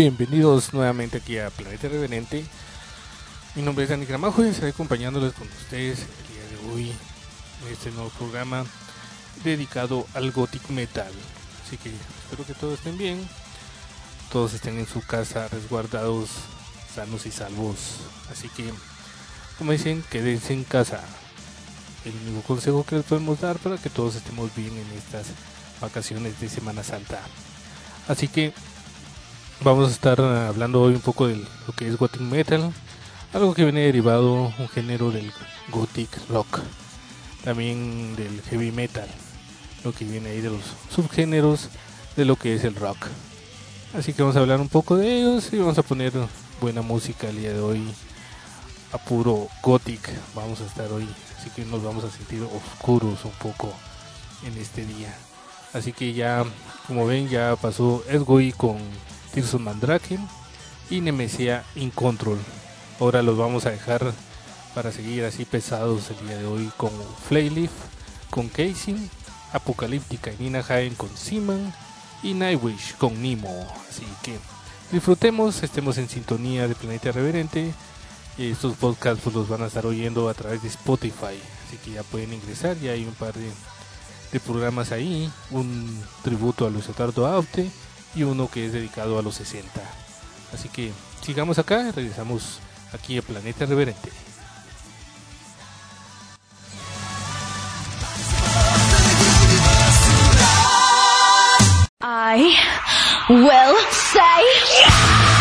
Bienvenidos nuevamente aquí a Planeta Reverente. Mi nombre es Dani Gramajo y estaré acompañándoles con ustedes el día de hoy en este nuevo programa dedicado al Gothic Metal. Así que espero que todos estén bien, todos estén en su casa resguardados, sanos y salvos. Así que, como dicen, quédense en casa. El único consejo que les podemos dar para que todos estemos bien en estas vacaciones de Semana Santa. Así que vamos a estar hablando hoy un poco de lo que es Gothic Metal, algo que viene derivado un género del Gothic Rock, también del Heavy Metal, lo que viene ahí de los subgéneros de lo que es el rock. Así que vamos a hablar un poco de ellos y vamos a poner buena música el día de hoy a puro Gothic. Vamos a estar hoy, así que nos vamos a sentir oscuros un poco en este día. Así que ya, como ven, ya pasó Edgoy con Tirson Mandrake y Nemesia In Control. Ahora los vamos a dejar para seguir así pesados el día de hoy con Flayleaf, con Casing, Apocalíptica y Nina Hagen con Seaman y Nightwish con Nemo. Así que disfrutemos, estemos en sintonía de Planeta Reverente. Estos podcasts pues, los van a estar oyendo a través de Spotify, así que ya pueden ingresar, ya hay un par de, de programas ahí, un tributo a Luis Otardo Aute y uno que es dedicado a los 60. Así que sigamos acá, regresamos aquí a Planeta Reverente. I will say.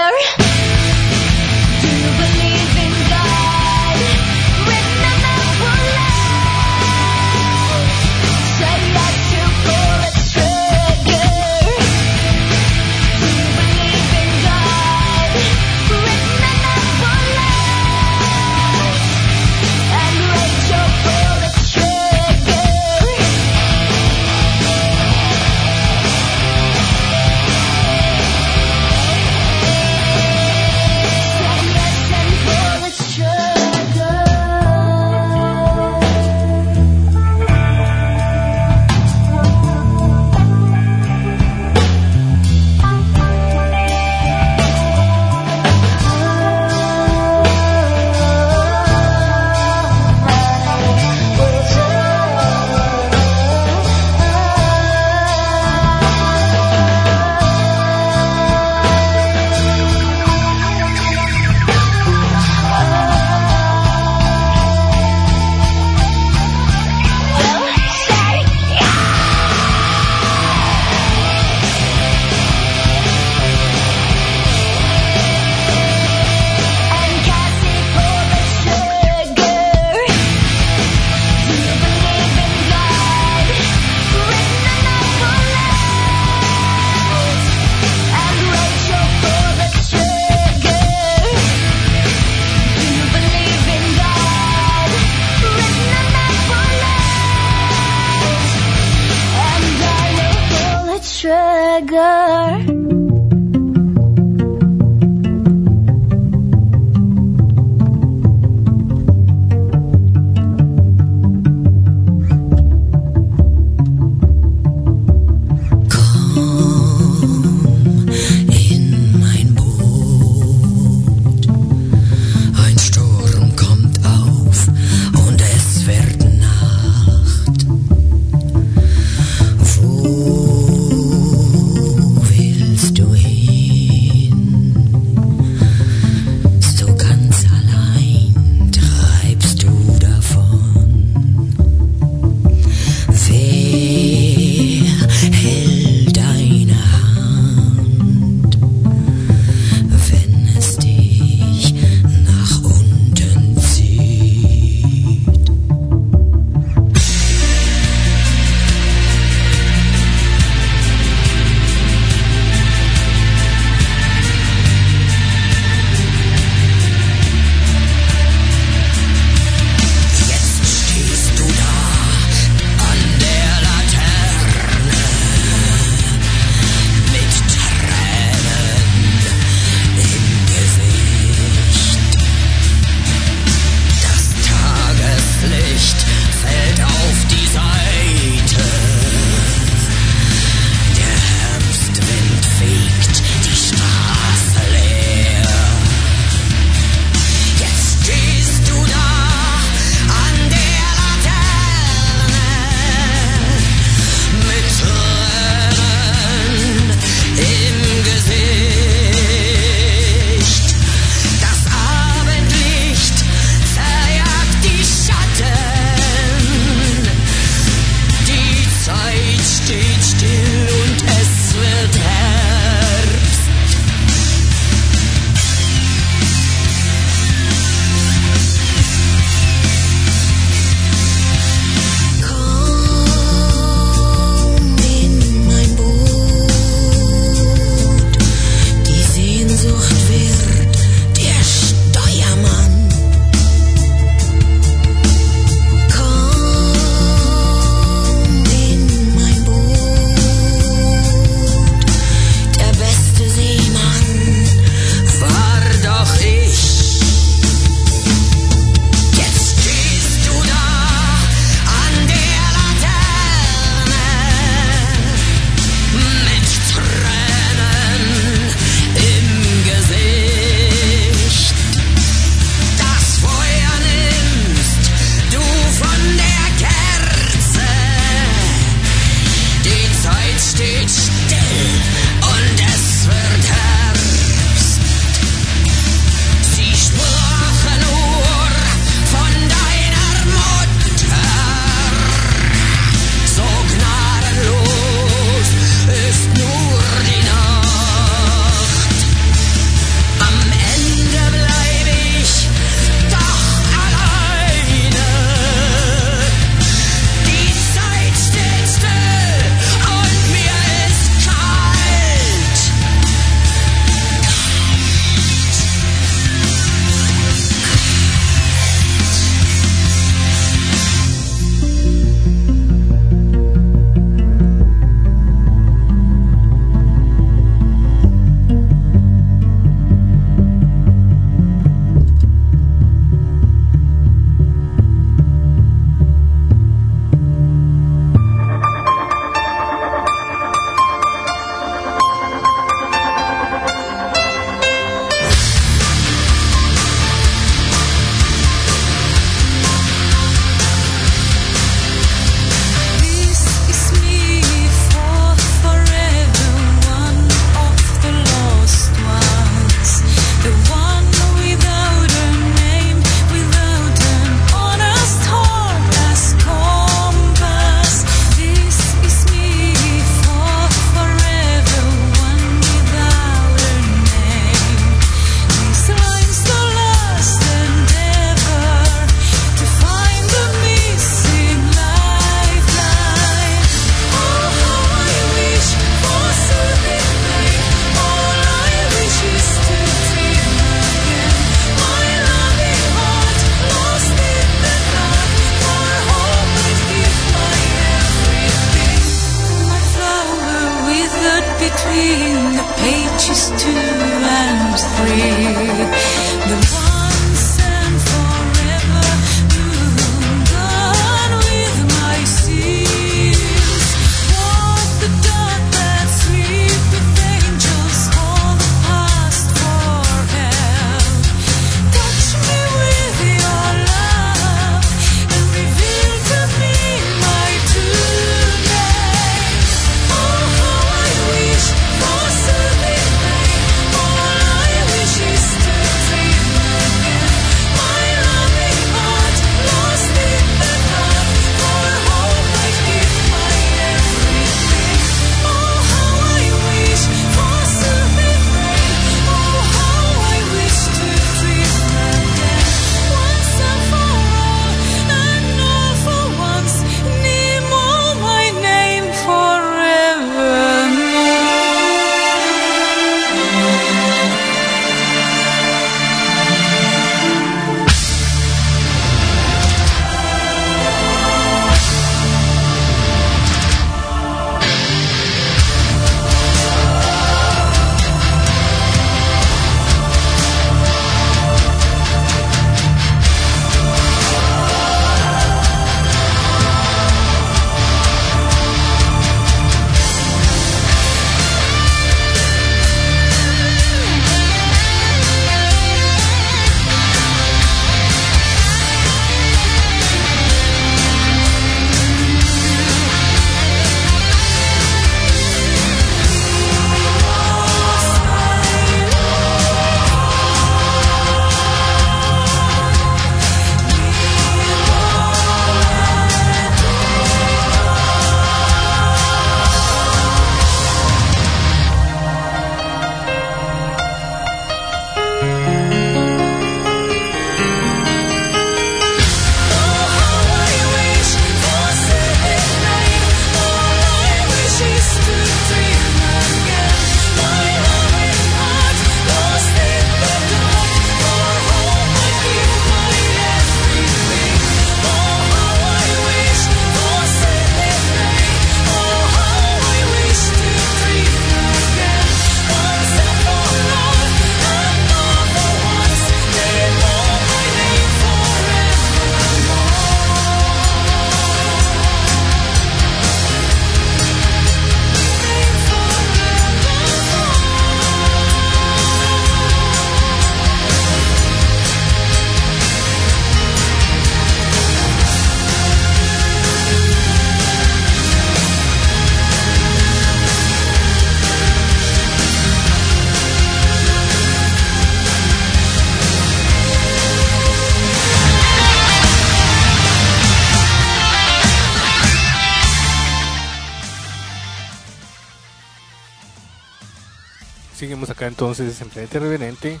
Entonces en Planeta Reverente.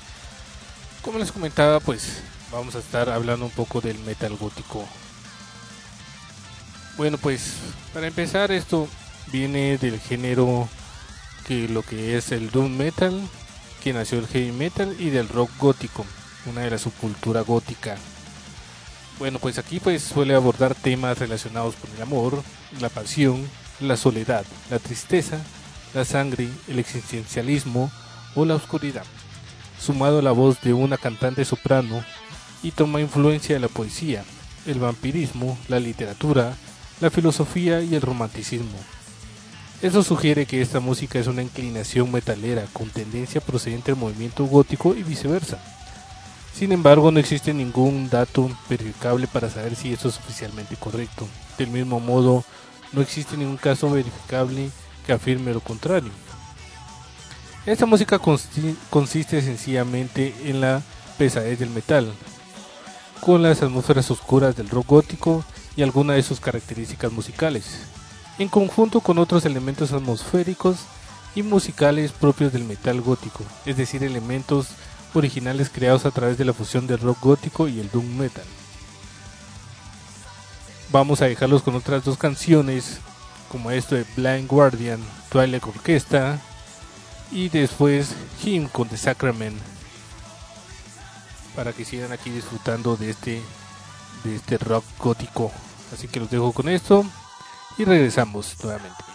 Como les comentaba, pues vamos a estar hablando un poco del metal gótico. Bueno, pues para empezar esto viene del género que lo que es el doom metal, que nació el heavy metal y del rock gótico, una de la subcultura gótica. Bueno, pues aquí pues suele abordar temas relacionados con el amor, la pasión, la soledad, la tristeza, la sangre, el existencialismo o la oscuridad, sumado a la voz de una cantante soprano y toma influencia de la poesía, el vampirismo, la literatura, la filosofía y el romanticismo. Eso sugiere que esta música es una inclinación metalera con tendencia procedente del movimiento gótico y viceversa. Sin embargo, no existe ningún dato verificable para saber si esto es oficialmente correcto. Del mismo modo, no existe ningún caso verificable que afirme lo contrario. Esta música consiste sencillamente en la pesadez del metal, con las atmósferas oscuras del rock gótico y algunas de sus características musicales, en conjunto con otros elementos atmosféricos y musicales propios del metal gótico, es decir, elementos originales creados a través de la fusión del rock gótico y el doom metal. Vamos a dejarlos con otras dos canciones, como esto de Blind Guardian, Twilight Orquesta, y después Him con The Sacrament, para que sigan aquí disfrutando de este, de este rock gótico. Así que los dejo con esto y regresamos nuevamente.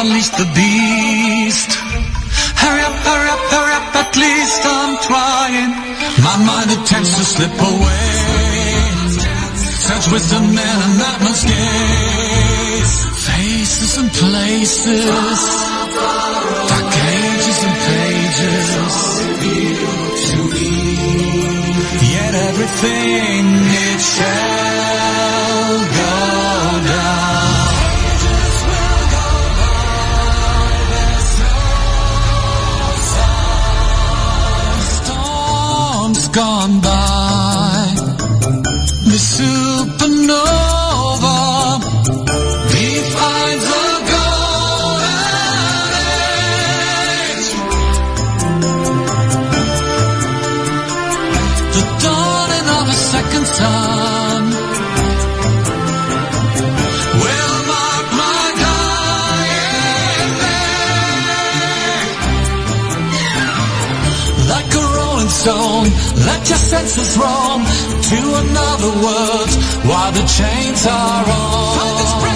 unleash the beast. Hurry up, hurry up, hurry up, at least I'm trying. My mind it tends to slip away. Such wisdom and an atmosphere. Faces and places. Dark ages and pages. Yet everything it shares. gone by. Senseless roam wrong to another world while the chains are on.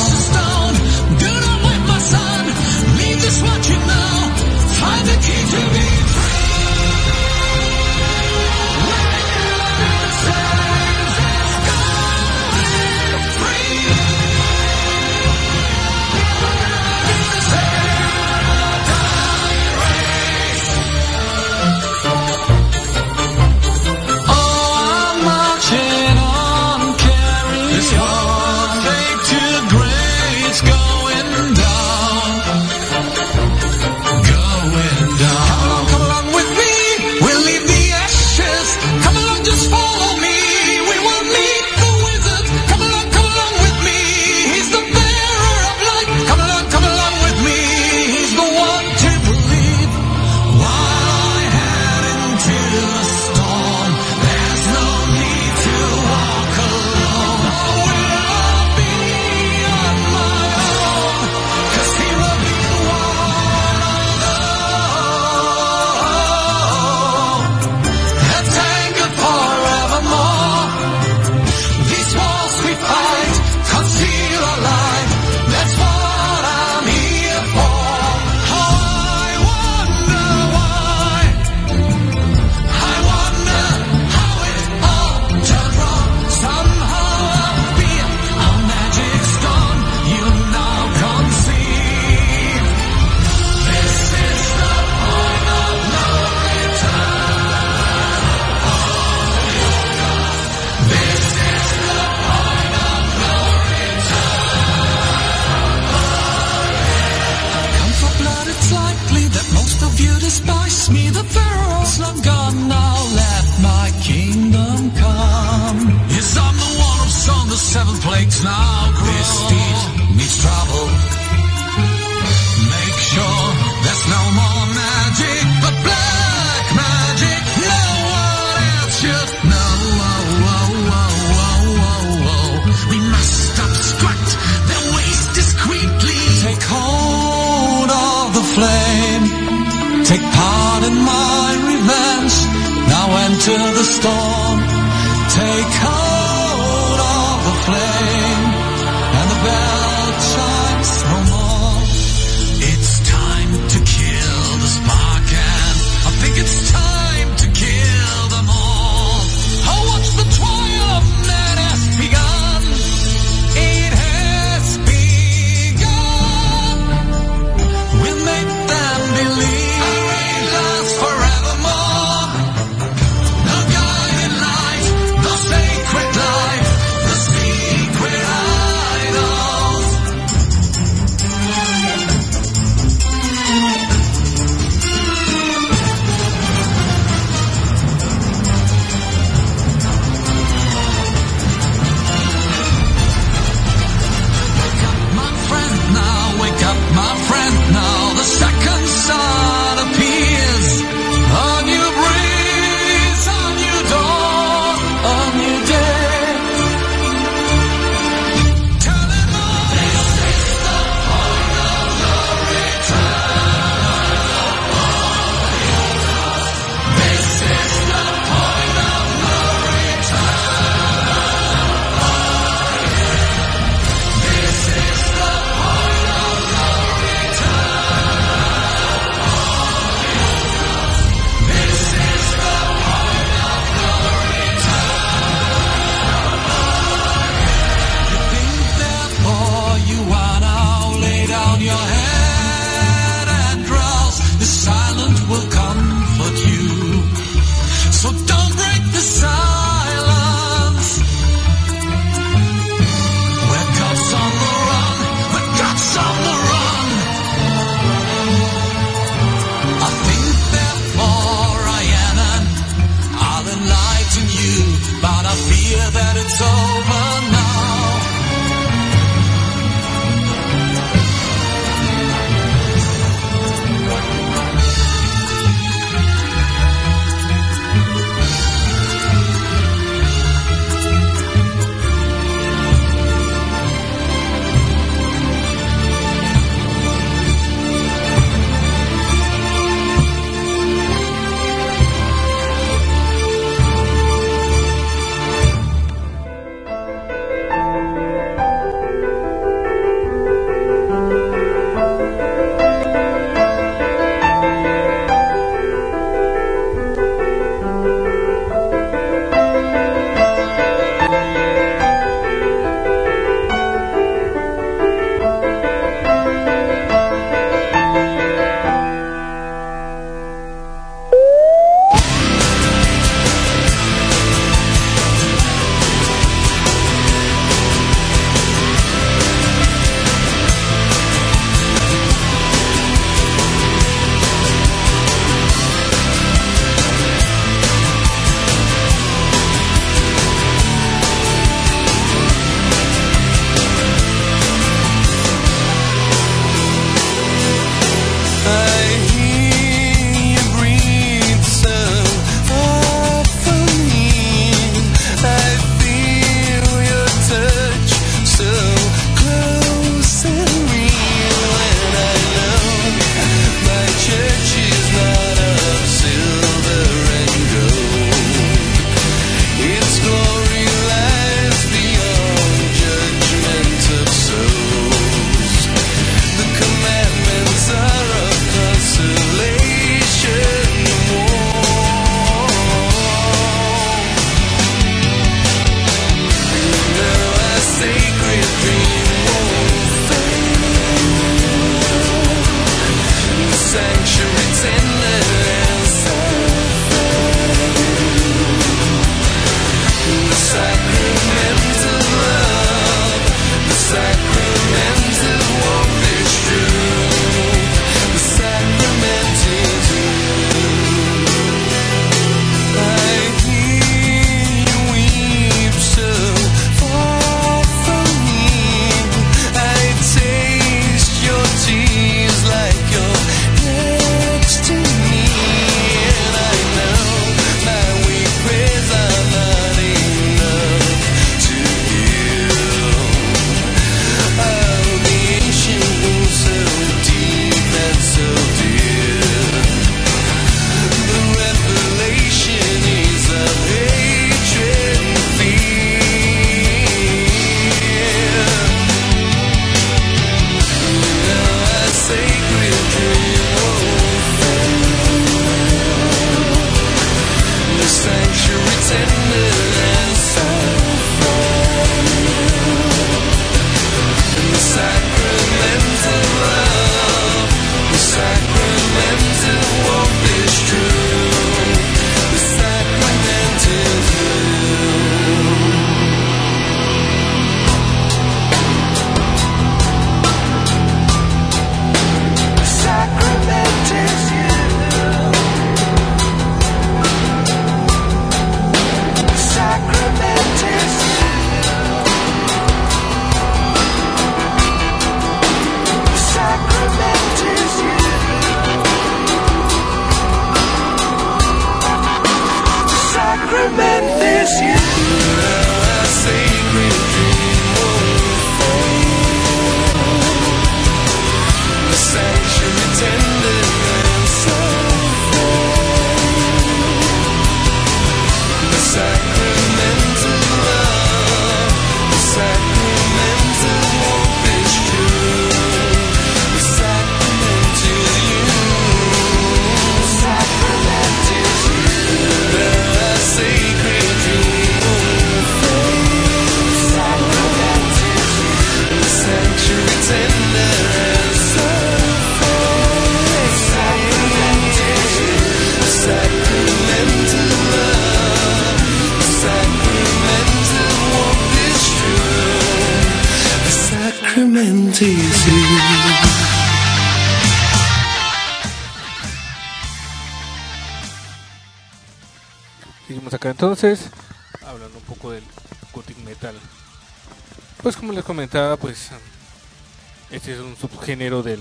Subgénero del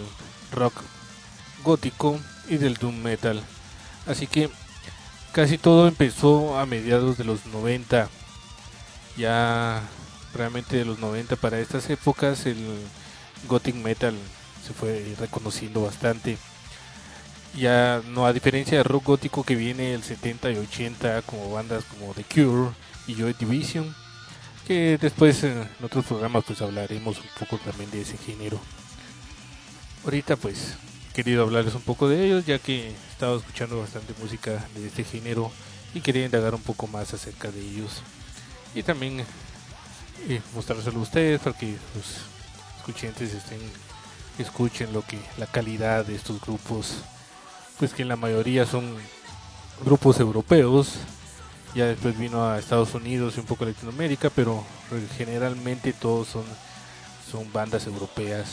rock gótico y del doom metal. Así que casi todo empezó a mediados de los 90. Ya realmente de los 90 para estas épocas el gothic metal se fue reconociendo bastante. Ya no a diferencia del rock gótico que viene el 70 y 80 como bandas como The Cure y Joy Division, que después en otros programas pues hablaremos un poco también de ese género. Ahorita pues querido hablarles un poco de ellos ya que he estado escuchando bastante música de este género y quería indagar un poco más acerca de ellos. Y también eh, mostrárselo a ustedes para que los escuchantes estén escuchen lo que la calidad de estos grupos. Pues que en la mayoría son grupos europeos. Ya después vino a Estados Unidos y un poco a Latinoamérica pero generalmente todos son son bandas europeas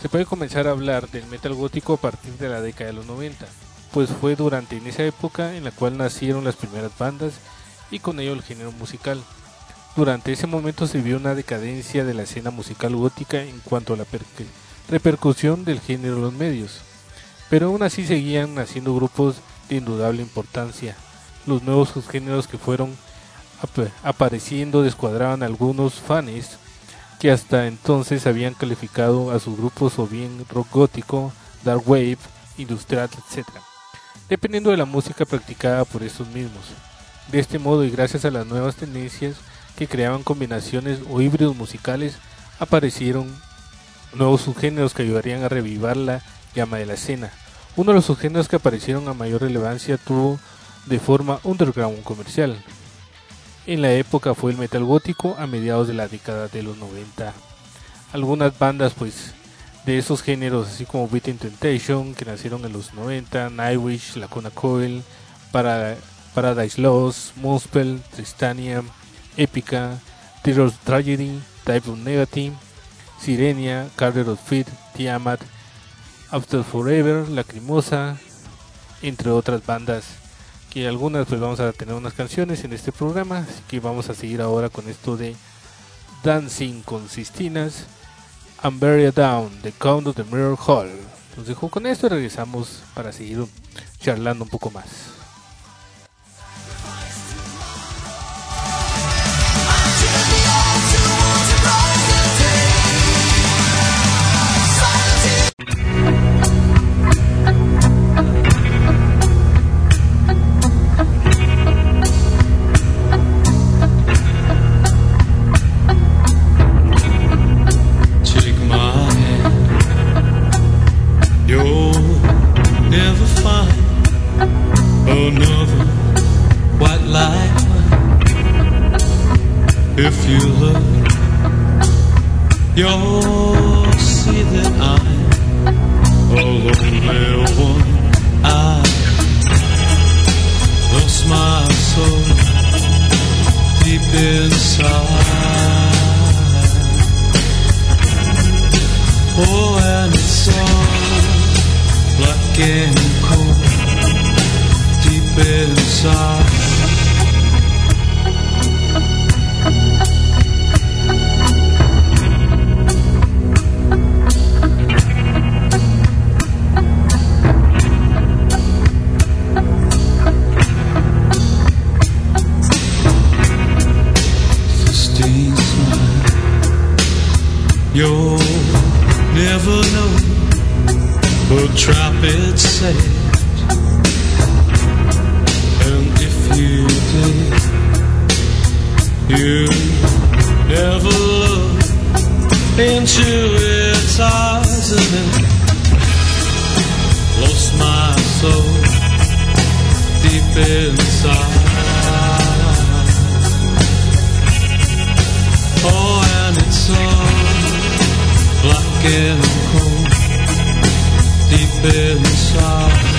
se puede comenzar a hablar del metal gótico a partir de la década de los 90 pues fue durante en esa época en la cual nacieron las primeras bandas y con ello el género musical durante ese momento se vio una decadencia de la escena musical gótica en cuanto a la per- repercusión del género en los medios, pero aún así seguían naciendo grupos de indudable importancia. Los nuevos subgéneros que fueron ap- apareciendo descuadraban a algunos fans que hasta entonces habían calificado a sus grupos o bien rock gótico, dark wave, industrial, etc., dependiendo de la música practicada por estos mismos. De este modo y gracias a las nuevas tendencias que creaban combinaciones o híbridos musicales, aparecieron nuevos subgéneros que ayudarían a revivar la llama de la escena. Uno de los subgéneros que aparecieron a mayor relevancia tuvo de forma underground comercial. En la época fue el metal gótico a mediados de la década de los 90. Algunas bandas pues de esos géneros así como Beating Temptation que nacieron en los 90, Nightwish, Lacuna Coil, para Paradise Lost, Moonspell, Tristania, Epica, Terror Tragedy, Type of Negative, Sirenia, Carter of Feet, Tiamat, After Forever, Lacrimosa, entre otras bandas que algunas pues vamos a tener unas canciones en este programa, así que vamos a seguir ahora con esto de Dancing con Sistinas, and Bury Down, The Count of the Mirror Hall. Los dejo con esto y regresamos para seguir charlando un poco más. getting cold deep inside.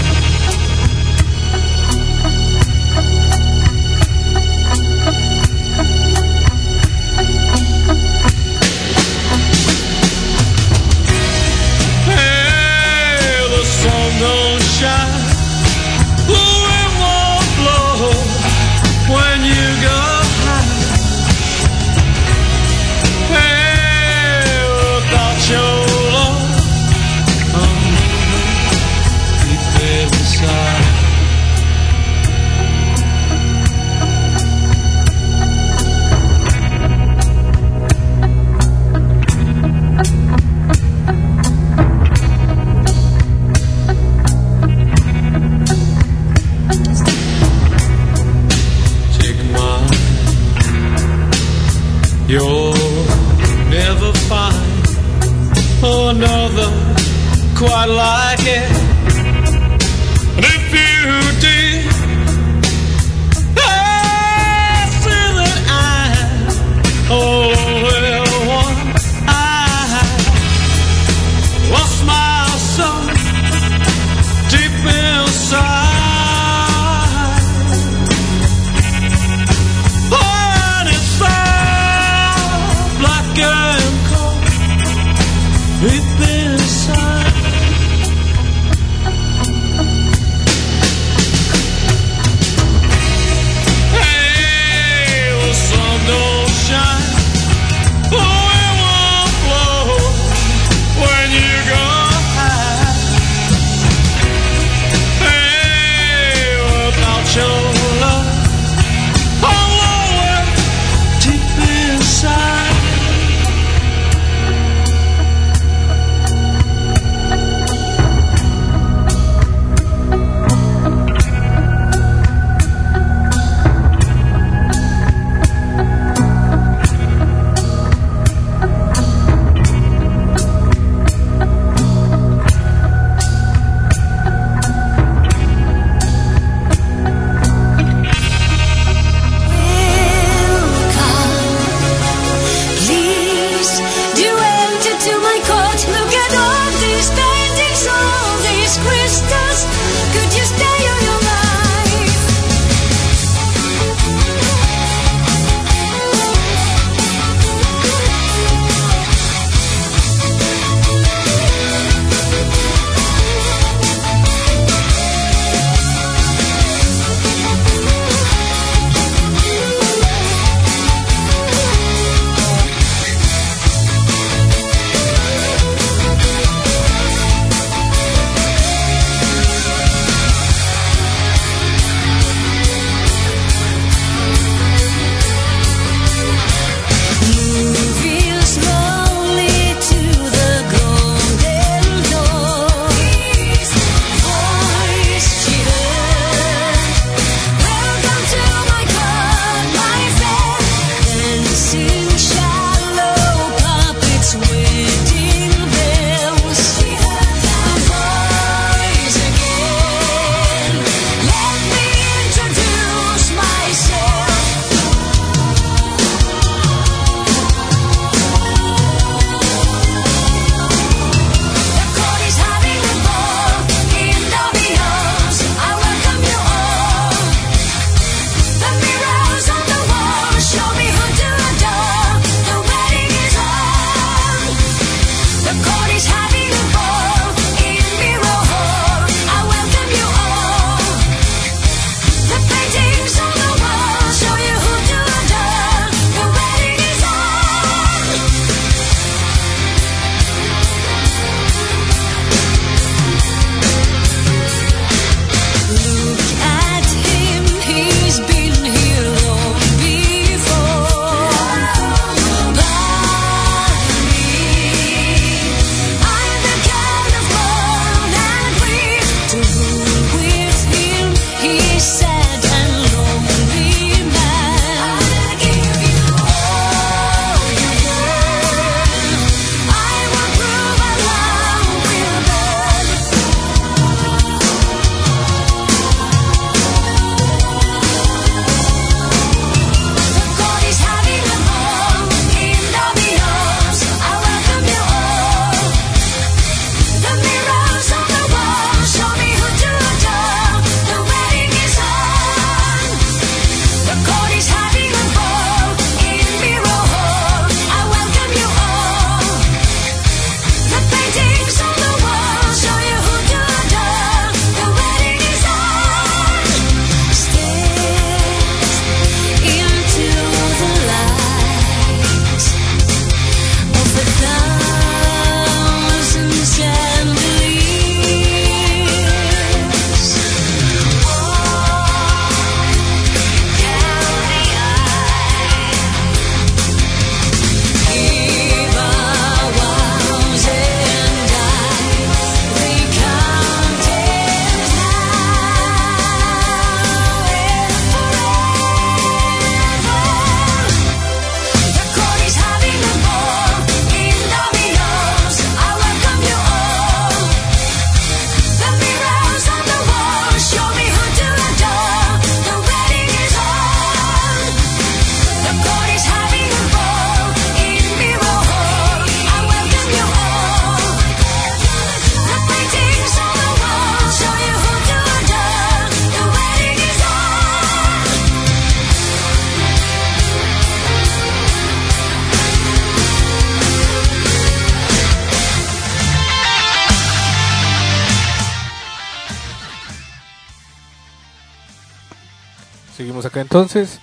Entonces.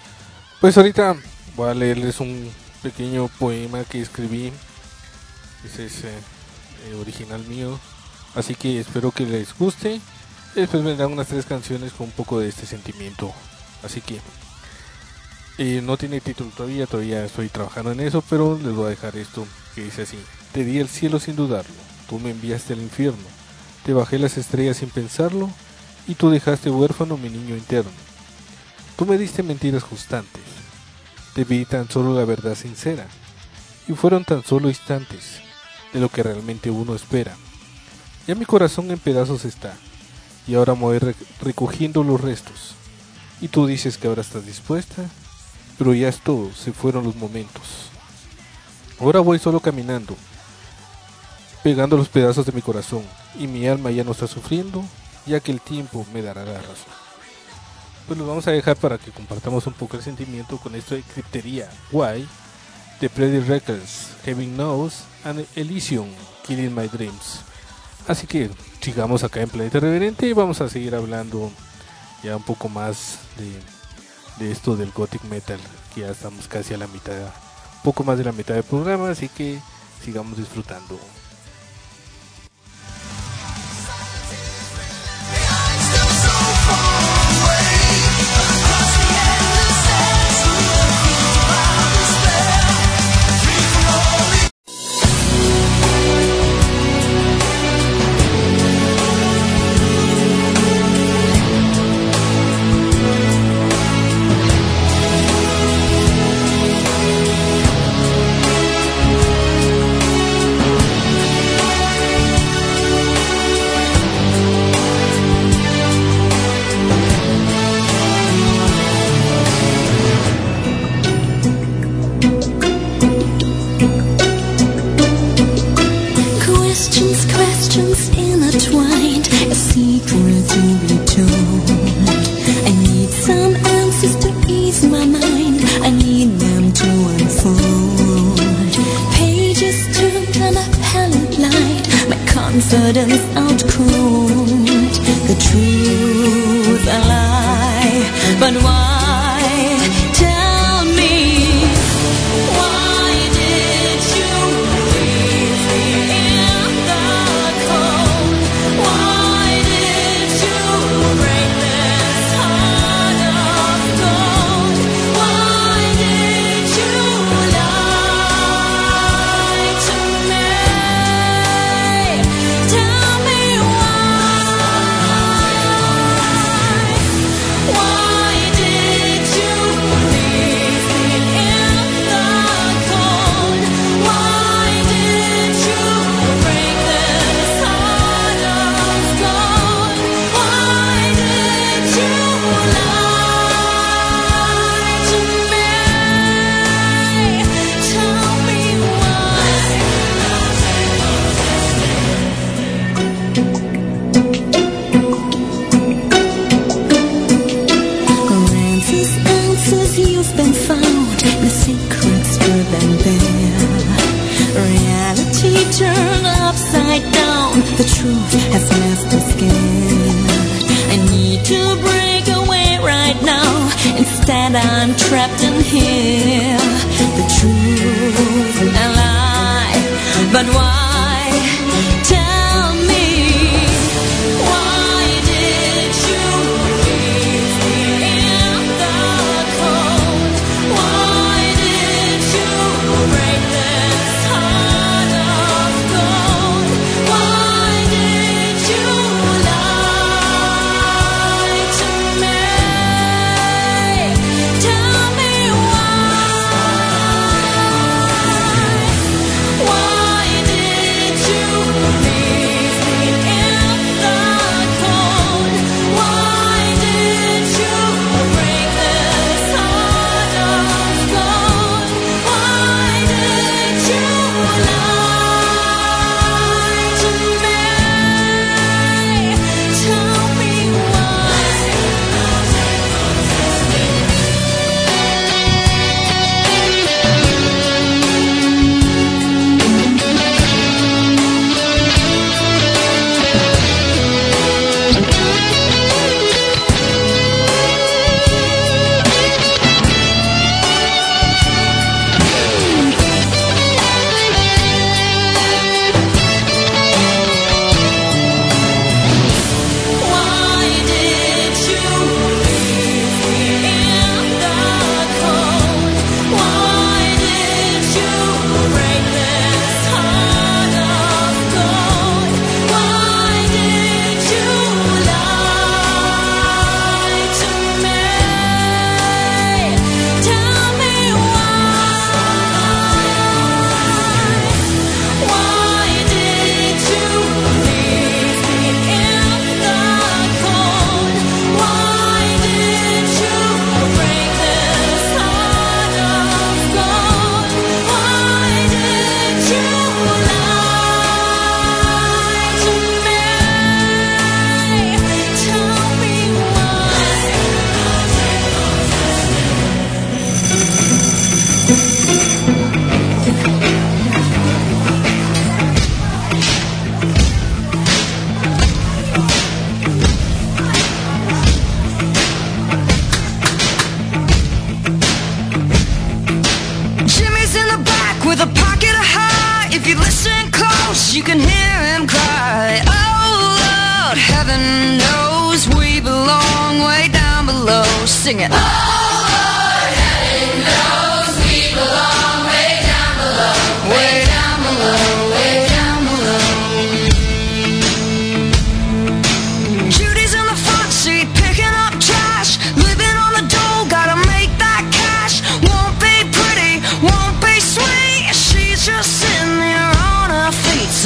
Pues ahorita voy a leerles un pequeño poema que escribí. Ese es eh, original mío. Así que espero que les guste. Después vendrán unas tres canciones con un poco de este sentimiento. Así que eh, no tiene título todavía, todavía estoy trabajando en eso, pero les voy a dejar esto que dice así. Te di el cielo sin dudarlo, tú me enviaste al infierno, te bajé las estrellas sin pensarlo, y tú dejaste huérfano mi niño interno. Tú me diste mentiras constantes, te vi tan solo la verdad sincera, y fueron tan solo instantes de lo que realmente uno espera. Ya mi corazón en pedazos está, y ahora me voy rec- recogiendo los restos. Y tú dices que ahora estás dispuesta, pero ya es se fueron los momentos. Ahora voy solo caminando, pegando los pedazos de mi corazón, y mi alma ya no está sufriendo, ya que el tiempo me dará la razón. Pues lo vamos a dejar para que compartamos un poco el sentimiento con esto de Crypteria Why, The Pretty Records, Heaven Knows, and Elysium, Killing My Dreams. Así que sigamos acá en Planeta Reverente y vamos a seguir hablando ya un poco más de, de esto del Gothic Metal, ya estamos casi a la mitad, poco más de la mitad del programa, así que sigamos disfrutando. You've been found. The secrets them bare. Reality turned upside down. The truth has left us scared. I need to break away right now. Instead, I'm trapped in here. The truth and a lie, but why?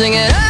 Singing,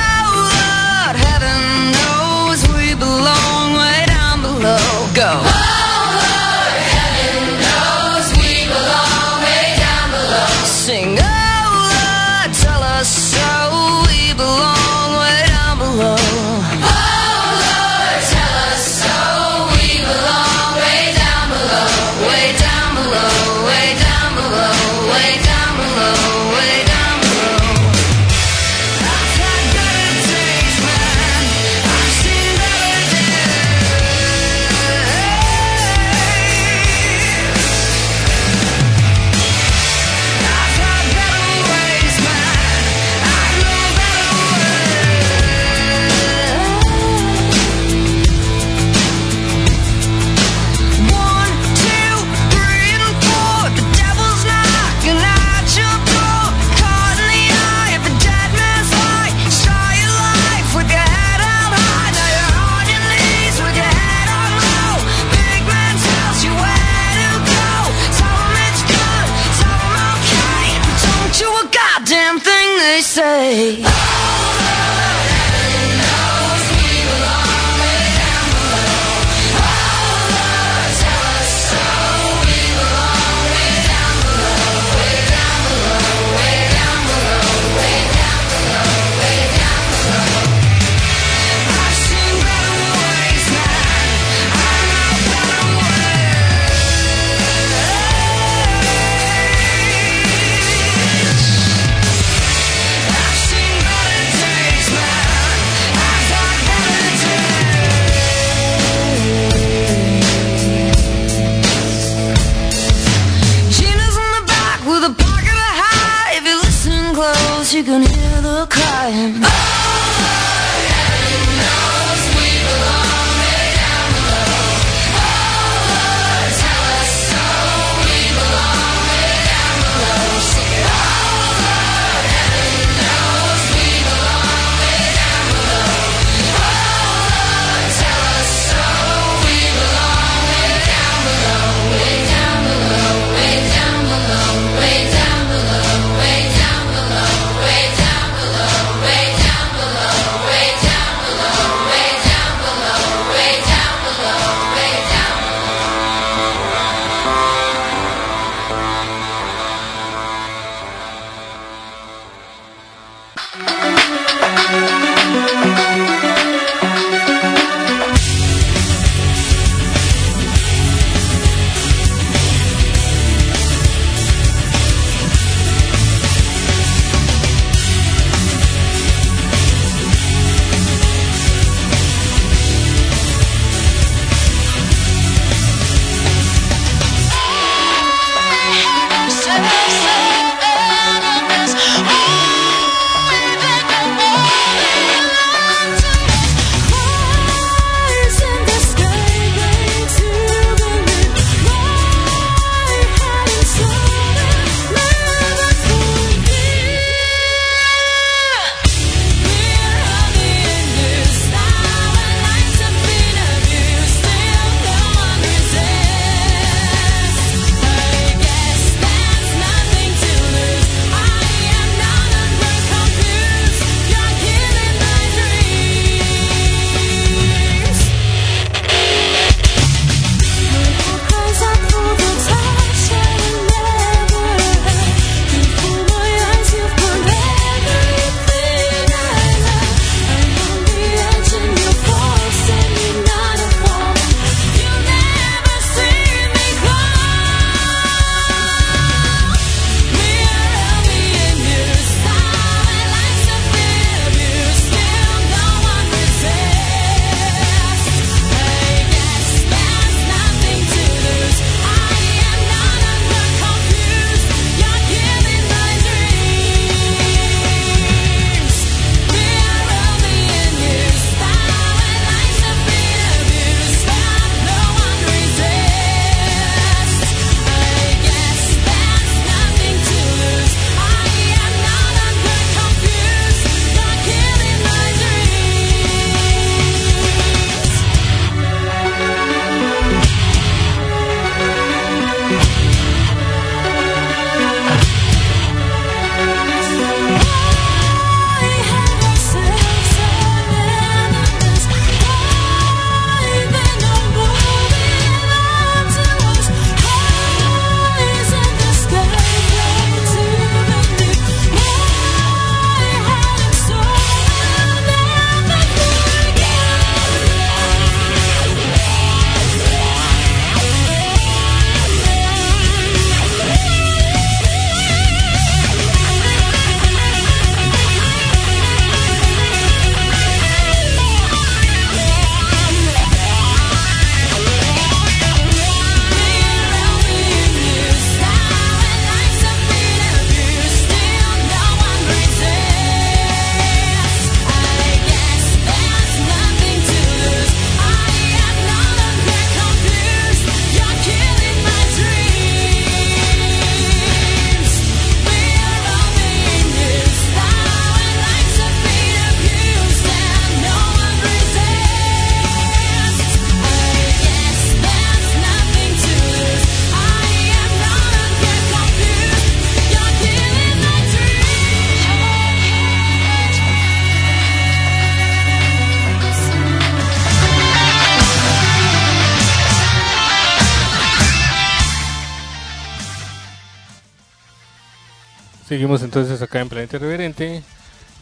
Seguimos entonces acá en Planeta Irreverente.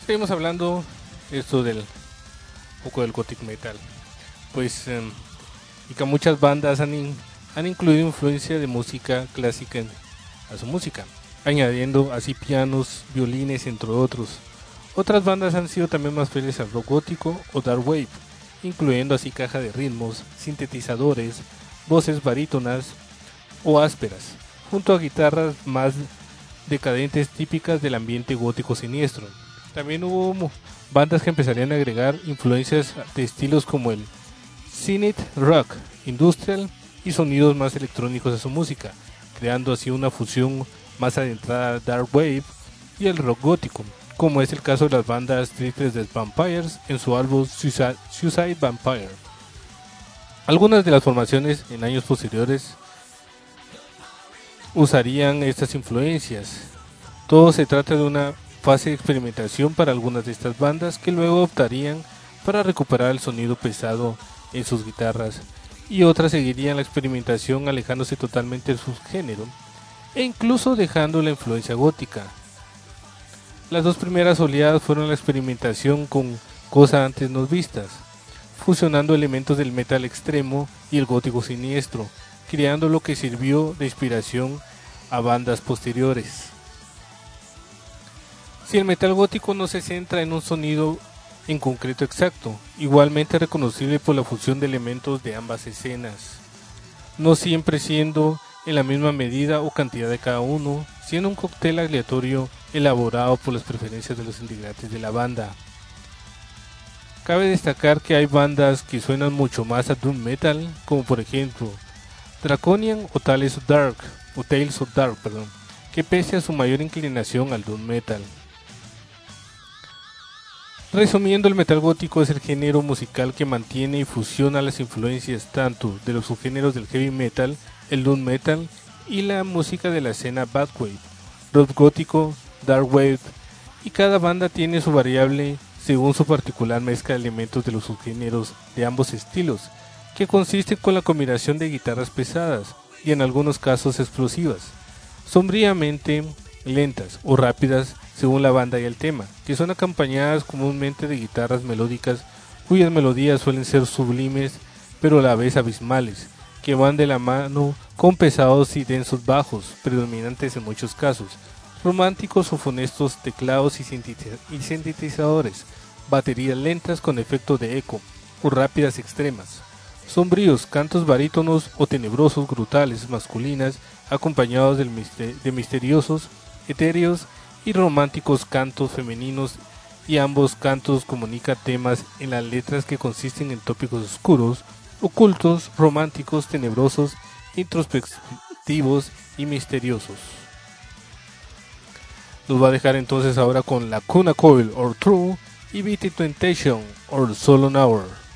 Seguimos hablando esto del poco del gothic metal. Pues em, y que muchas bandas han, han incluido influencia de música clásica en- a su música, añadiendo así pianos, violines, entre otros. Otras bandas han sido también más fieles al rock gótico o dark wave, incluyendo así caja de ritmos, sintetizadores, voces barítonas o ásperas, junto a guitarras más decadentes típicas del ambiente gótico siniestro. También hubo bandas que empezarían a agregar influencias de estilos como el synth rock, industrial y sonidos más electrónicos a su música, creando así una fusión más adentrada al dark wave y el rock gótico, como es el caso de las bandas Tristes de Vampires en su álbum Suicide Vampire. Algunas de las formaciones en años posteriores usarían estas influencias. Todo se trata de una fase de experimentación para algunas de estas bandas que luego optarían para recuperar el sonido pesado en sus guitarras y otras seguirían la experimentación alejándose totalmente de su género e incluso dejando la influencia gótica. Las dos primeras oleadas fueron la experimentación con cosas antes no vistas, fusionando elementos del metal extremo y el gótico siniestro, creando lo que sirvió de inspiración a bandas posteriores. Si el metal gótico no se centra en un sonido en concreto exacto, igualmente reconocible por la fusión de elementos de ambas escenas, no siempre siendo en la misma medida o cantidad de cada uno, siendo un cóctel aleatorio elaborado por las preferencias de los integrantes de la banda. Cabe destacar que hay bandas que suenan mucho más a doom metal, como por ejemplo Draconian o Tales of Dark, o Tales of Dark, perdón, que pese a su mayor inclinación al doom metal. Resumiendo, el metal gótico es el género musical que mantiene y fusiona las influencias tanto de los subgéneros del heavy metal, el doom metal y la música de la escena Badwave, rock gótico, dark wave, y cada banda tiene su variable según su particular mezcla de elementos de los subgéneros de ambos estilos, que consiste con la combinación de guitarras pesadas y en algunos casos explosivas, sombríamente lentas o rápidas según la banda y el tema, que son acompañadas comúnmente de guitarras melódicas cuyas melodías suelen ser sublimes pero a la vez abismales, que van de la mano con pesados y densos bajos, predominantes en muchos casos, románticos o funestos teclados y sintetiza- y sintetizadores, baterías lentas con efecto de eco o rápidas extremas, sombríos cantos barítonos o tenebrosos brutales masculinas acompañados de misteriosos, etéreos y románticos cantos femeninos y ambos cantos comunican temas en las letras que consisten en tópicos oscuros, ocultos, románticos, tenebrosos, introspectivos y misteriosos. Los va a dejar entonces ahora con la Cuna Coil or True y Beat Temptation or Solo Hour.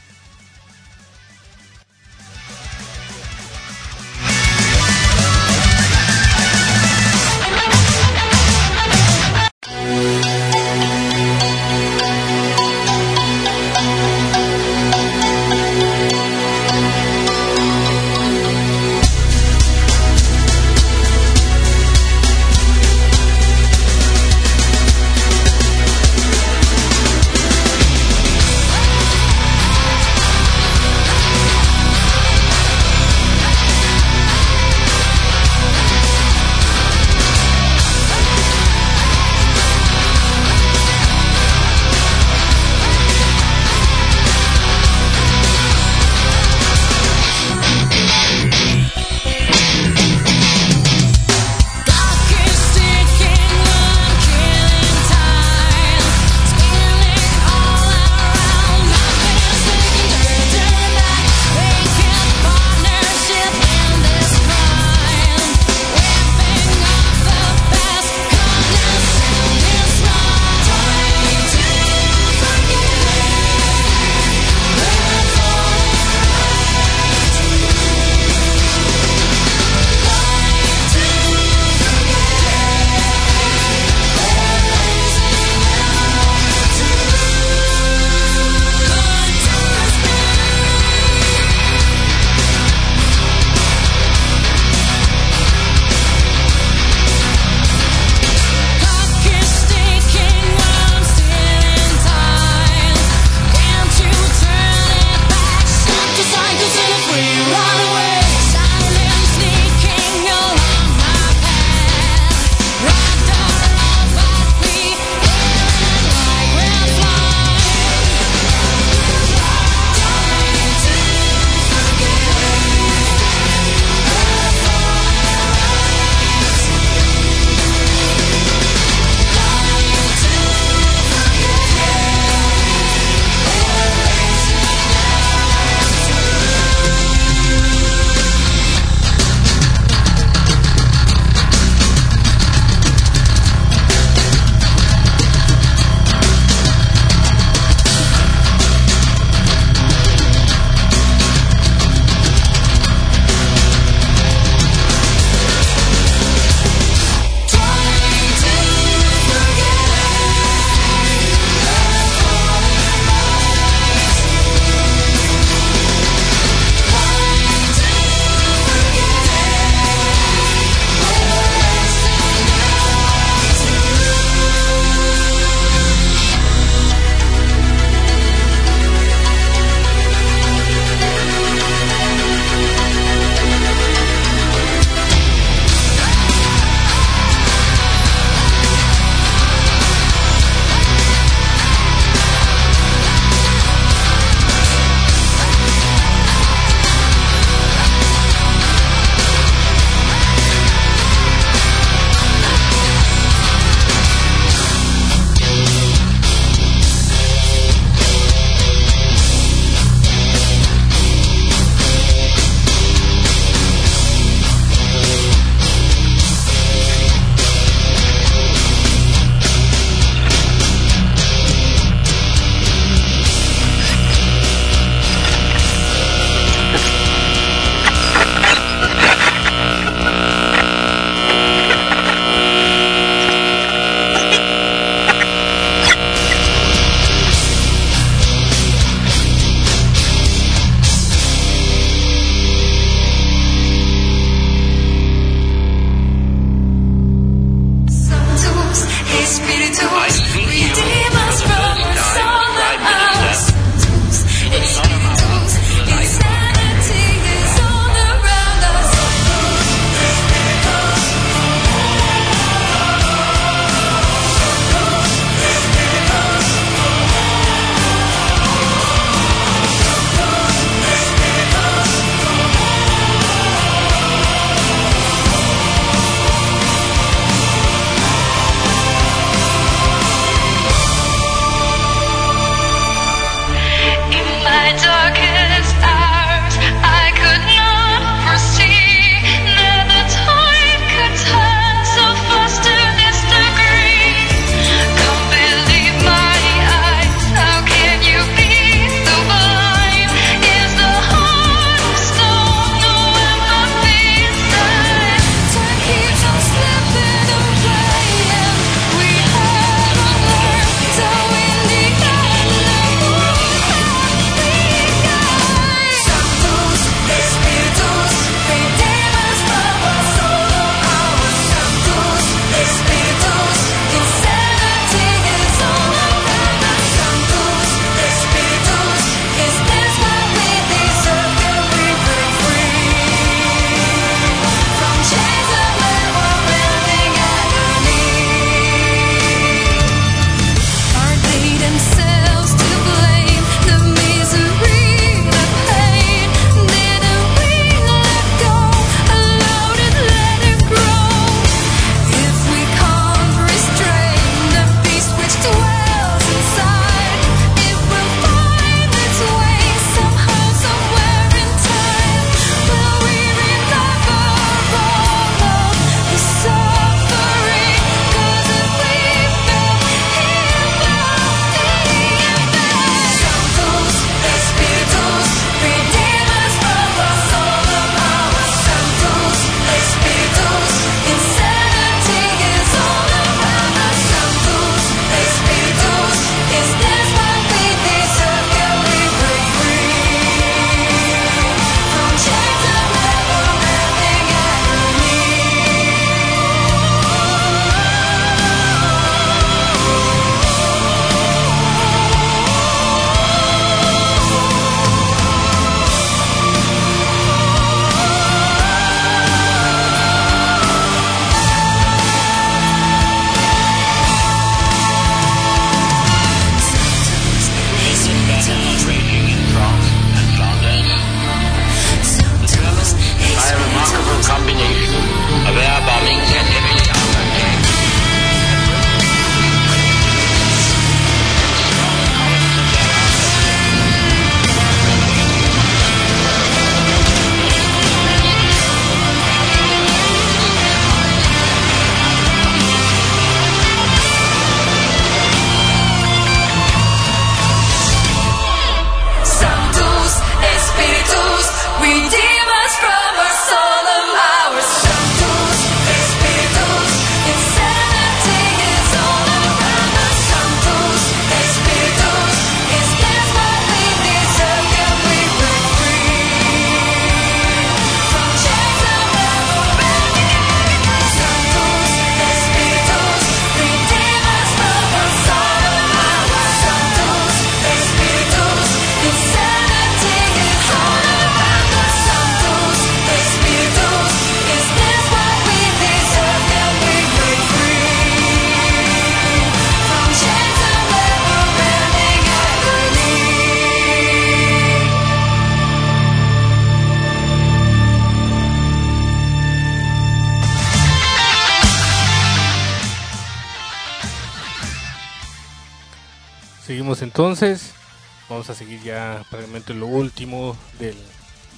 A seguir ya prácticamente lo último del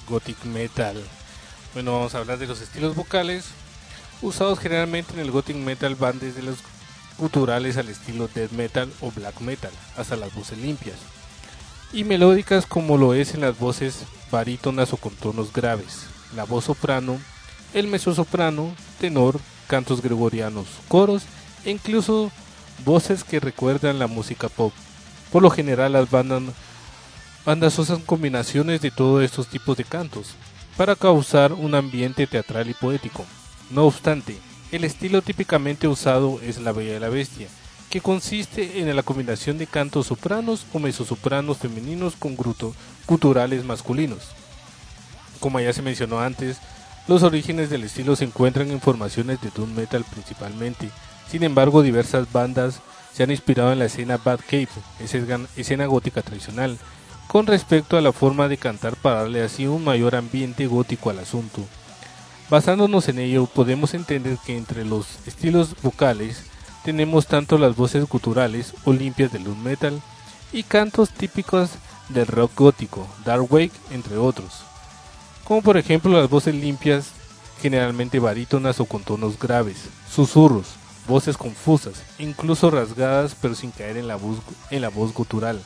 gothic metal. Bueno, vamos a hablar de los estilos vocales. Usados generalmente en el gothic metal van desde los guturales al estilo death metal o black metal, hasta las voces limpias. Y melódicas como lo es en las voces barítonas o con tonos graves, la voz soprano, el mezzosoprano, tenor, cantos gregorianos, coros e incluso voces que recuerdan la música pop. Por lo general las bandas, bandas usan combinaciones de todos estos tipos de cantos para causar un ambiente teatral y poético. No obstante, el estilo típicamente usado es la Bella y la Bestia, que consiste en la combinación de cantos sopranos o mezzosopranos femeninos con gruto, guturales masculinos. Como ya se mencionó antes, los orígenes del estilo se encuentran en formaciones de doom metal principalmente. Sin embargo, diversas bandas se han inspirado en la escena Bad Cave, escena gótica tradicional, con respecto a la forma de cantar para darle así un mayor ambiente gótico al asunto. Basándonos en ello, podemos entender que entre los estilos vocales tenemos tanto las voces guturales o limpias del doom metal y cantos típicos del rock gótico, dark wave, entre otros. Como por ejemplo las voces limpias, generalmente barítonas o con tonos graves, susurros, voces confusas, incluso rasgadas pero sin caer en la voz, en la voz gutural.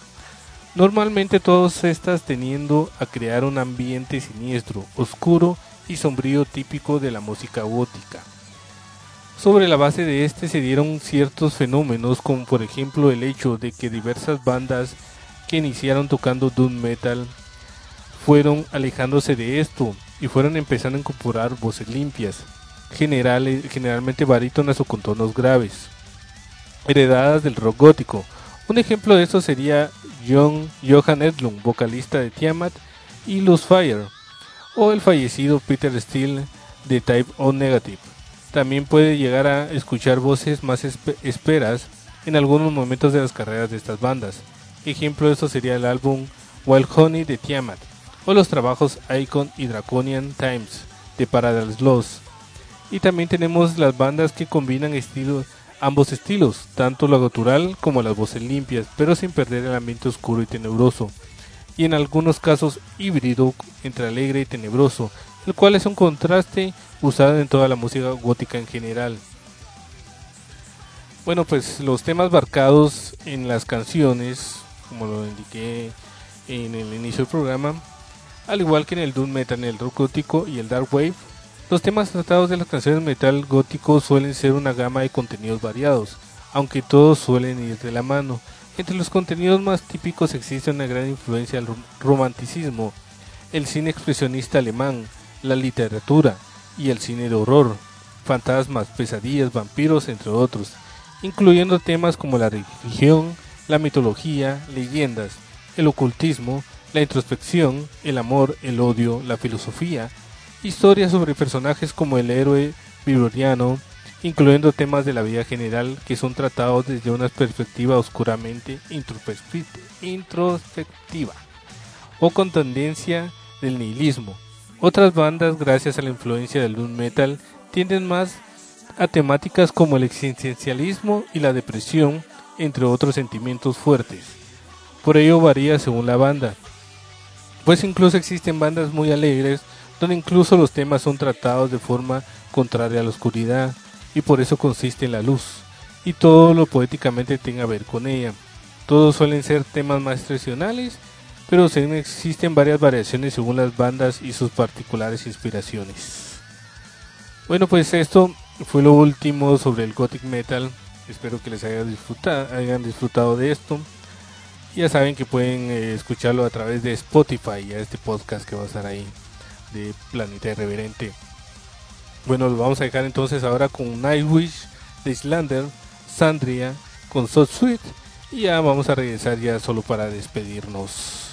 Normalmente todas estas teniendo a crear un ambiente siniestro, oscuro y sombrío típico de la música gótica. Sobre la base de este se dieron ciertos fenómenos como por ejemplo el hecho de que diversas bandas que iniciaron tocando doom metal fueron alejándose de esto y fueron empezando a incorporar voces limpias, generalmente barítonas o con tonos graves, heredadas del rock gótico. Un ejemplo de esto sería John, Johan Edlund, vocalista de Tiamat y Los Fire, o el fallecido Peter Steele de Type O Negative. También puede llegar a escuchar voces más espe- esperas en algunos momentos de las carreras de estas bandas. Ejemplo de esto sería el álbum Wild Honey de Tiamat o los trabajos Icon y Draconian Times de Paradise Lost. Y también tenemos las bandas que combinan estilos, ambos estilos, tanto lo gutural como las voces limpias, pero sin perder el ambiente oscuro y tenebroso. Y en algunos casos híbrido entre alegre y tenebroso, el cual es un contraste usado en toda la música gótica en general. Bueno, pues los temas marcados en las canciones, como lo indiqué en el inicio del programa, al igual que en el doom metal, en el rock gótico y el dark wave, los temas tratados de las canciones metal gótico suelen ser una gama de contenidos variados, aunque todos suelen ir de la mano. Entre los contenidos más típicos existe una gran influencia del rom- romanticismo, el cine expresionista alemán, la literatura y el cine de horror, fantasmas, pesadillas, vampiros, entre otros, incluyendo temas como la religión, la mitología, leyendas, el ocultismo, la introspección, el amor, el odio, la filosofía, historias sobre personajes como el héroe vibroriano, incluyendo temas de la vida general que son tratados desde una perspectiva oscuramente introspecti- introspectiva o con tendencia del nihilismo. Otras bandas, gracias a la influencia del doom metal, tienden más a temáticas como el existencialismo y la depresión, entre otros sentimientos fuertes. Por ello varía según la banda, pues incluso existen bandas muy alegres donde incluso los temas son tratados de forma contraria a la oscuridad y por eso consiste en la luz y todo lo poéticamente tenga a ver con ella. Todos suelen ser temas más tradicionales, pero existen varias variaciones según las bandas y sus particulares inspiraciones. Bueno, pues esto fue lo último sobre el gothic metal. Espero que les haya disfrutado, hayan disfrutado de esto. Ya saben que pueden eh, escucharlo a través de Spotify, a este podcast que va a estar ahí de Planeta Irreverente. Bueno, lo vamos a dejar entonces ahora con Nightwish de Islander, Sandria con Soul Sweet y ya vamos a regresar ya solo para despedirnos.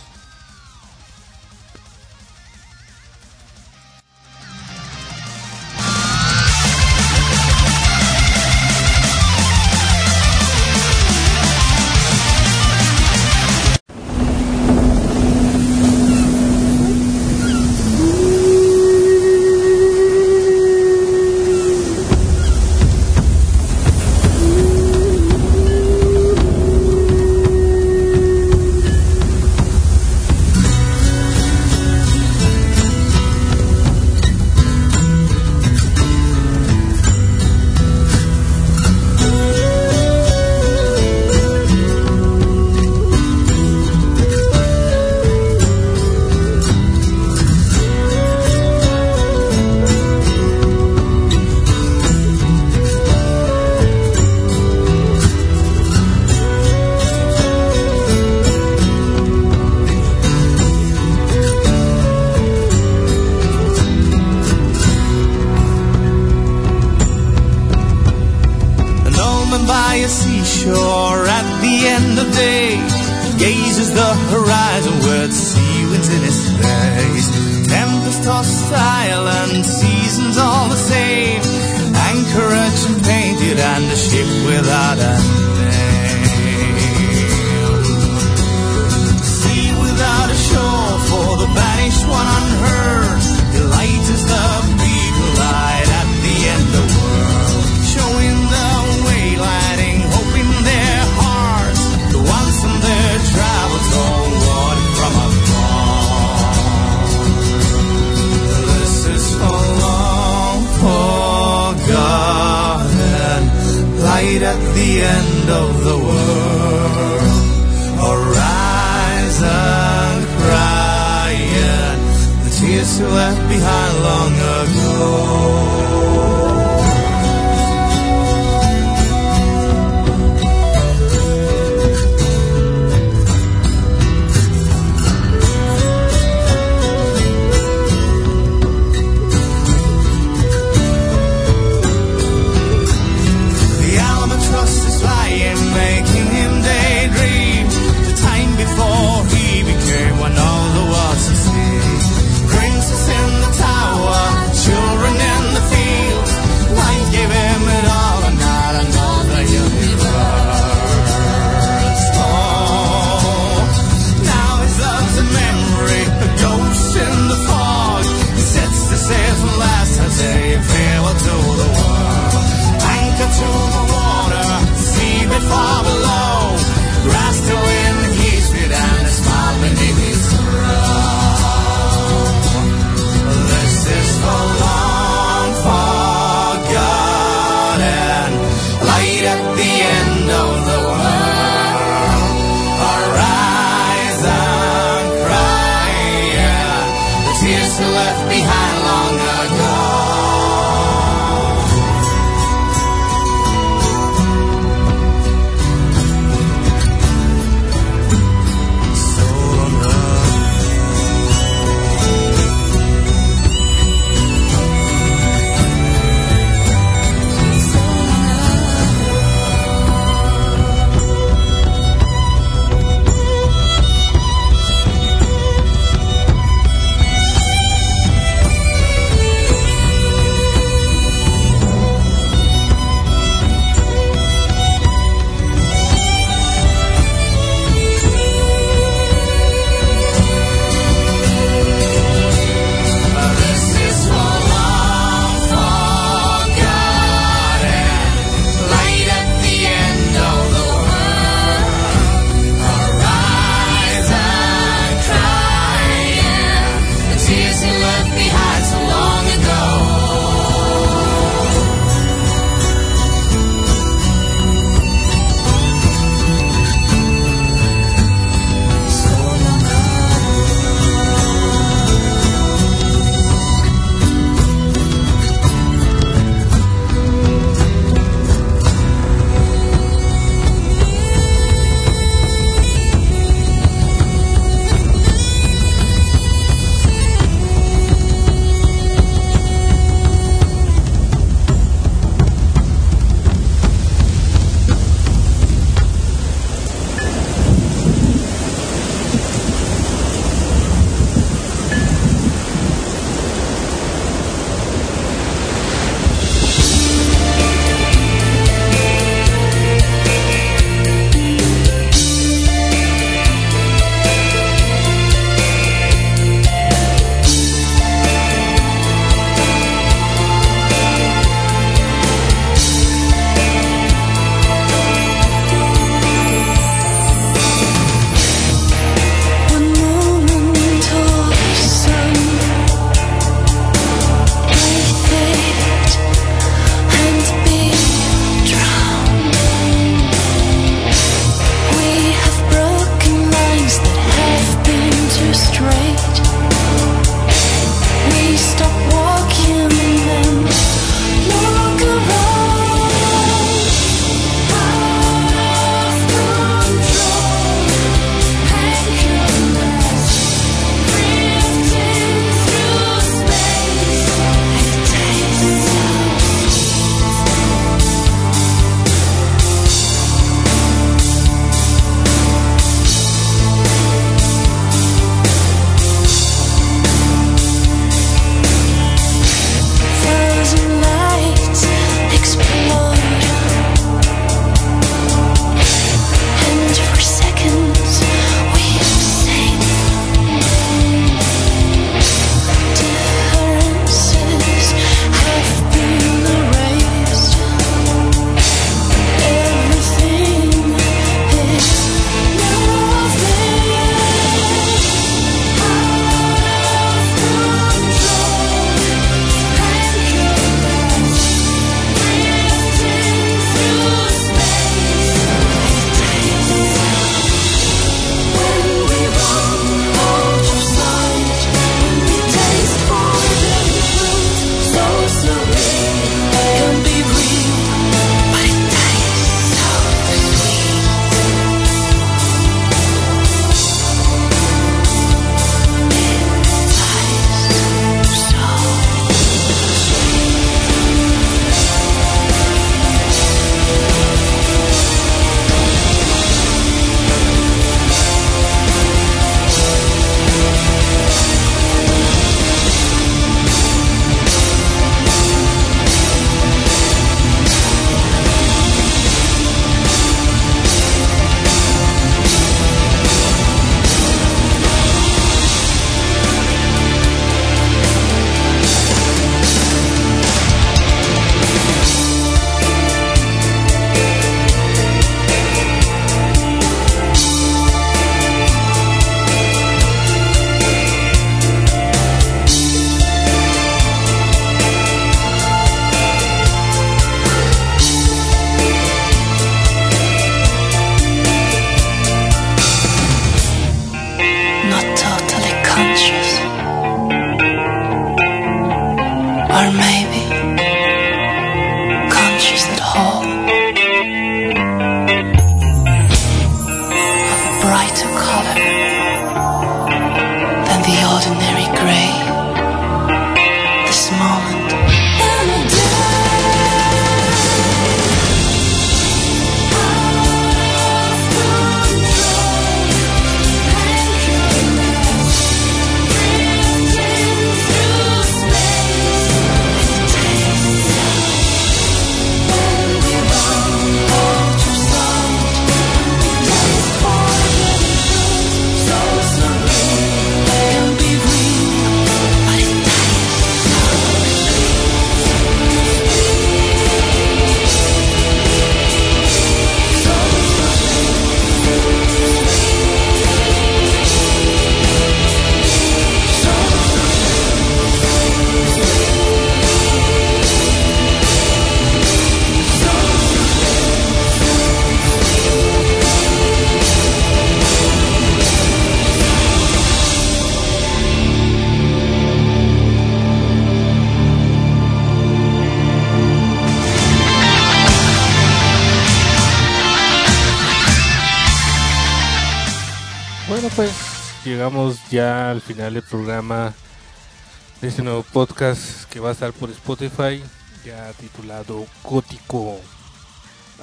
Este nuevo podcast que va a estar por Spotify, ya titulado Gótico.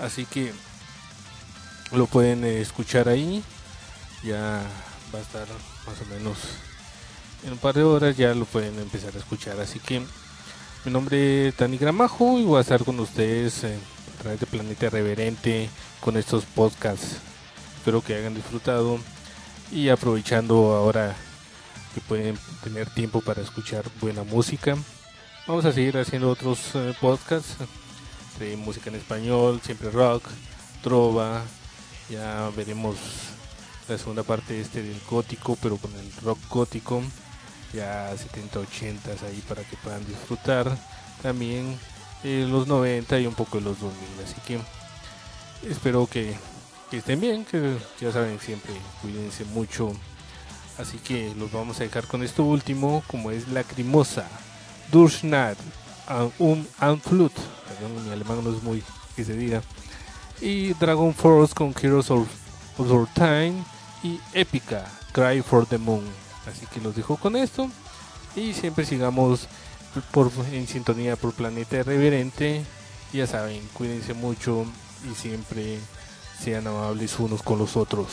Así que lo pueden eh, escuchar ahí. Ya va a estar más o menos en un par de horas, ya lo pueden empezar a escuchar. Así que mi nombre es Dani Gramajo y voy a estar con ustedes eh, a través de Planeta Reverente con estos podcasts. Espero que hayan disfrutado y aprovechando ahora que pueden tener tiempo para escuchar buena música. Vamos a seguir haciendo otros eh, podcasts de música en español, siempre rock, trova. Ya veremos la segunda parte este del gótico, pero con el rock gótico, ya 70, 80 ahí para que puedan disfrutar. También eh, los 90 y un poco de los 2000. Así que espero que estén bien, que ya saben, siempre cuídense mucho. Así que los vamos a dejar con esto último, como es Lacrimosa, Durchnad, Um Anflut, perdón, mi alemán no es muy que se diga, y Dragon Force con Heroes of, of Time y Épica, Cry for the Moon. Así que los dejo con esto y siempre sigamos por, en sintonía por Planeta Irreverente. Ya saben, cuídense mucho y siempre sean amables unos con los otros.